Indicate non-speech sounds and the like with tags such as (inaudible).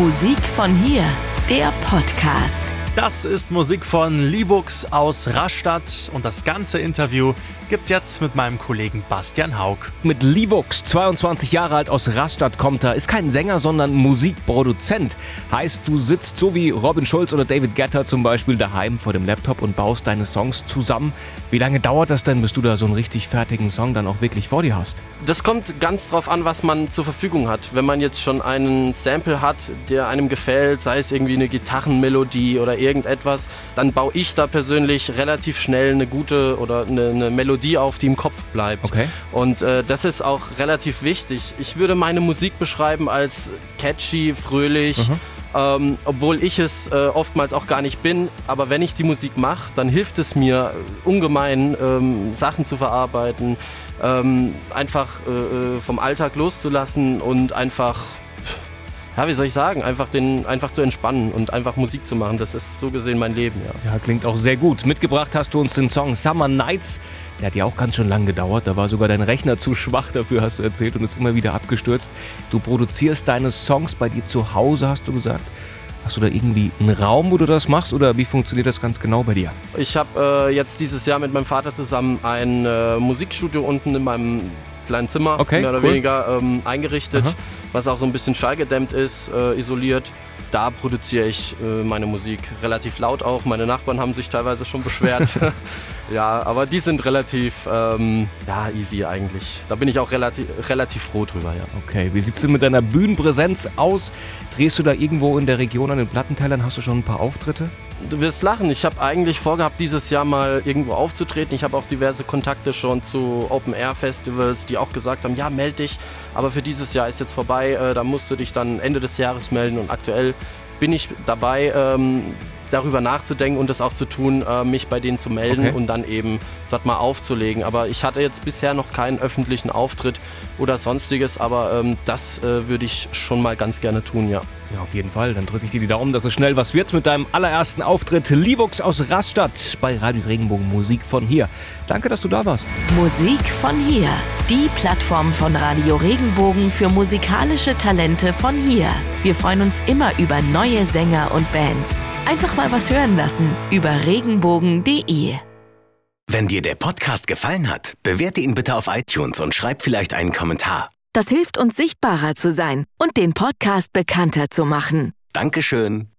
Musik von hier, der Podcast. Das ist Musik von Livux aus Rastatt und das ganze Interview gibt's jetzt mit meinem Kollegen Bastian Haug. Mit Livux, 22 Jahre alt aus Rastatt kommt er, ist kein Sänger, sondern Musikproduzent. Heißt, du sitzt so wie Robin Schulz oder David Guetta zum Beispiel daheim vor dem Laptop und baust deine Songs zusammen. Wie lange dauert das denn, bis du da so einen richtig fertigen Song dann auch wirklich vor dir hast? Das kommt ganz drauf an, was man zur Verfügung hat. Wenn man jetzt schon einen Sample hat, der einem gefällt, sei es irgendwie eine Gitarrenmelodie oder irgendetwas, dann baue ich da persönlich relativ schnell eine gute oder eine, eine Melodie auf, die im Kopf bleibt. Okay. Und äh, das ist auch relativ wichtig. Ich würde meine Musik beschreiben als catchy, fröhlich. Ähm, obwohl ich es äh, oftmals auch gar nicht bin, aber wenn ich die Musik mache, dann hilft es mir äh, ungemein, ähm, Sachen zu verarbeiten, ähm, einfach äh, äh, vom Alltag loszulassen und einfach, ja, wie soll ich sagen, einfach, den, einfach zu entspannen und einfach Musik zu machen. Das ist so gesehen mein Leben, ja. Ja, klingt auch sehr gut. Mitgebracht hast du uns den Song Summer Nights. Der hat ja auch ganz schön lang gedauert. Da war sogar dein Rechner zu schwach dafür, hast du erzählt, und ist immer wieder abgestürzt. Du produzierst deine Songs bei dir zu Hause, hast du gesagt. Hast du da irgendwie einen Raum, wo du das machst oder wie funktioniert das ganz genau bei dir? Ich habe äh, jetzt dieses Jahr mit meinem Vater zusammen ein äh, Musikstudio unten in meinem kleinen Zimmer Okay, mehr oder cool. weniger ähm, eingerichtet, Aha. Was auch so ein bisschen schallgedämmt ist, äh, isoliert. Da produziere ich äh, meine Musik relativ laut auch. Meine Nachbarn haben sich teilweise schon beschwert. (laughs) (laughs) ja, aber die sind relativ ähm, ja, easy eigentlich. Da bin ich auch relativ, relativ froh drüber, ja. Okay, wie sieht's denn mit deiner Bühnenpräsenz aus? Drehst du da irgendwo in der Region an den Plattentellern? Hast du schon ein paar Auftritte? Du wirst lachen. Ich habe eigentlich vorgehabt, dieses Jahr mal irgendwo aufzutreten. Ich habe auch diverse Kontakte schon zu Open-Air-Festivals, die auch gesagt haben, ja, meld dich. Aber für dieses Jahr ist jetzt vorbei. Äh, da musst du dich dann Ende des Jahres melden. Und aktuell bin ich dabei, ähm, darüber nachzudenken und das auch zu tun, äh, mich bei denen zu melden Okay. und dann eben dort mal aufzulegen. Aber ich hatte jetzt bisher noch keinen öffentlichen Auftritt oder sonstiges. Aber ähm, das äh, würde ich schon mal ganz gerne tun, ja. Ja, auf jeden Fall. Dann drücke ich dir die Daumen, dass es schnell was wird mit deinem allerersten Auftritt. Livux aus Rastatt bei Radio Regenbogen Musik von hier. Danke, dass du da warst. Musik von hier, die Plattform von Radio Regenbogen für musikalische Talente von hier. Wir freuen uns immer über neue Sänger und Bands. Einfach mal was hören lassen über regenbogen.de. Wenn dir der Podcast gefallen hat, bewerte ihn bitte auf iTunes und schreib vielleicht einen Kommentar. Das hilft uns sichtbarer zu sein und den Podcast bekannter zu machen. Dankeschön.